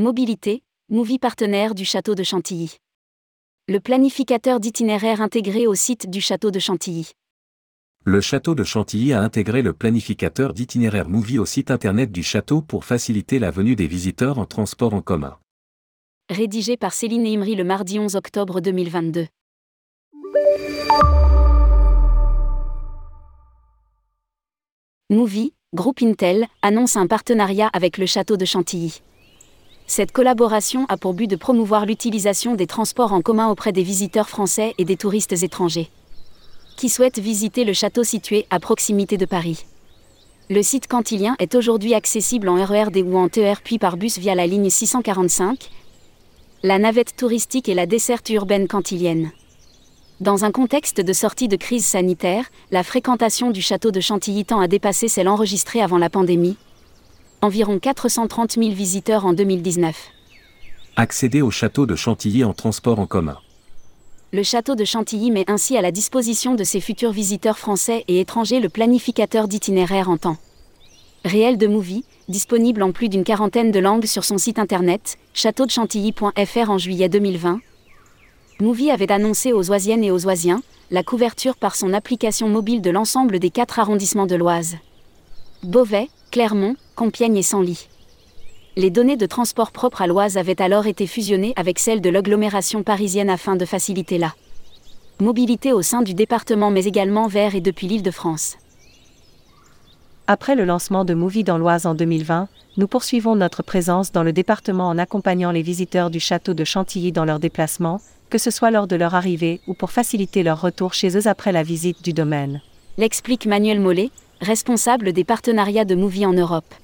Mobilité, Movie partenaire du château de Chantilly. Le planificateur d'itinéraire intégré au site du château de Chantilly. Le château de Chantilly a intégré le planificateur d'itinéraire Movie au site internet du château pour faciliter la venue des visiteurs en transport en commun. Rédigé par Céline Imri le mardi 11 octobre 2022. Movie, groupe Intel, annonce un partenariat avec le château de Chantilly. Cette collaboration a pour but de promouvoir l'utilisation des transports en commun auprès des visiteurs français et des touristes étrangers qui souhaitent visiter le château situé à proximité de Paris. Le site cantilien est aujourd'hui accessible en RERD ou en TER puis par bus via la ligne 645, la navette touristique et la desserte urbaine cantilienne. Dans un contexte de sortie de crise sanitaire, la fréquentation du château de Chantilly tend à dépasser celle enregistrée avant la pandémie. Environ 430 000 visiteurs en 2019. Accéder au château de Chantilly en transport en commun. Le château de Chantilly met ainsi à la disposition de ses futurs visiteurs français et étrangers le planificateur d'itinéraire en temps réel de Movie, disponible en plus d'une quarantaine de langues sur son site internet, châteaudechantilly.fr en juillet 2020. Movie avait annoncé aux Oisiennes et aux Oisiens la couverture par son application mobile de l'ensemble des quatre arrondissements de l'Oise. Beauvais, Clermont, Compiègne et Senlis. Les données de transport propre à l'Oise avaient alors été fusionnées avec celles de l'agglomération parisienne afin de faciliter la mobilité au sein du département mais également vers et depuis l'île de France. Après le lancement de Movie dans l'Oise en 2020, nous poursuivons notre présence dans le département en accompagnant les visiteurs du château de Chantilly dans leurs déplacements, que ce soit lors de leur arrivée ou pour faciliter leur retour chez eux après la visite du domaine. L'explique Manuel Mollet, responsable des partenariats de Movie en Europe.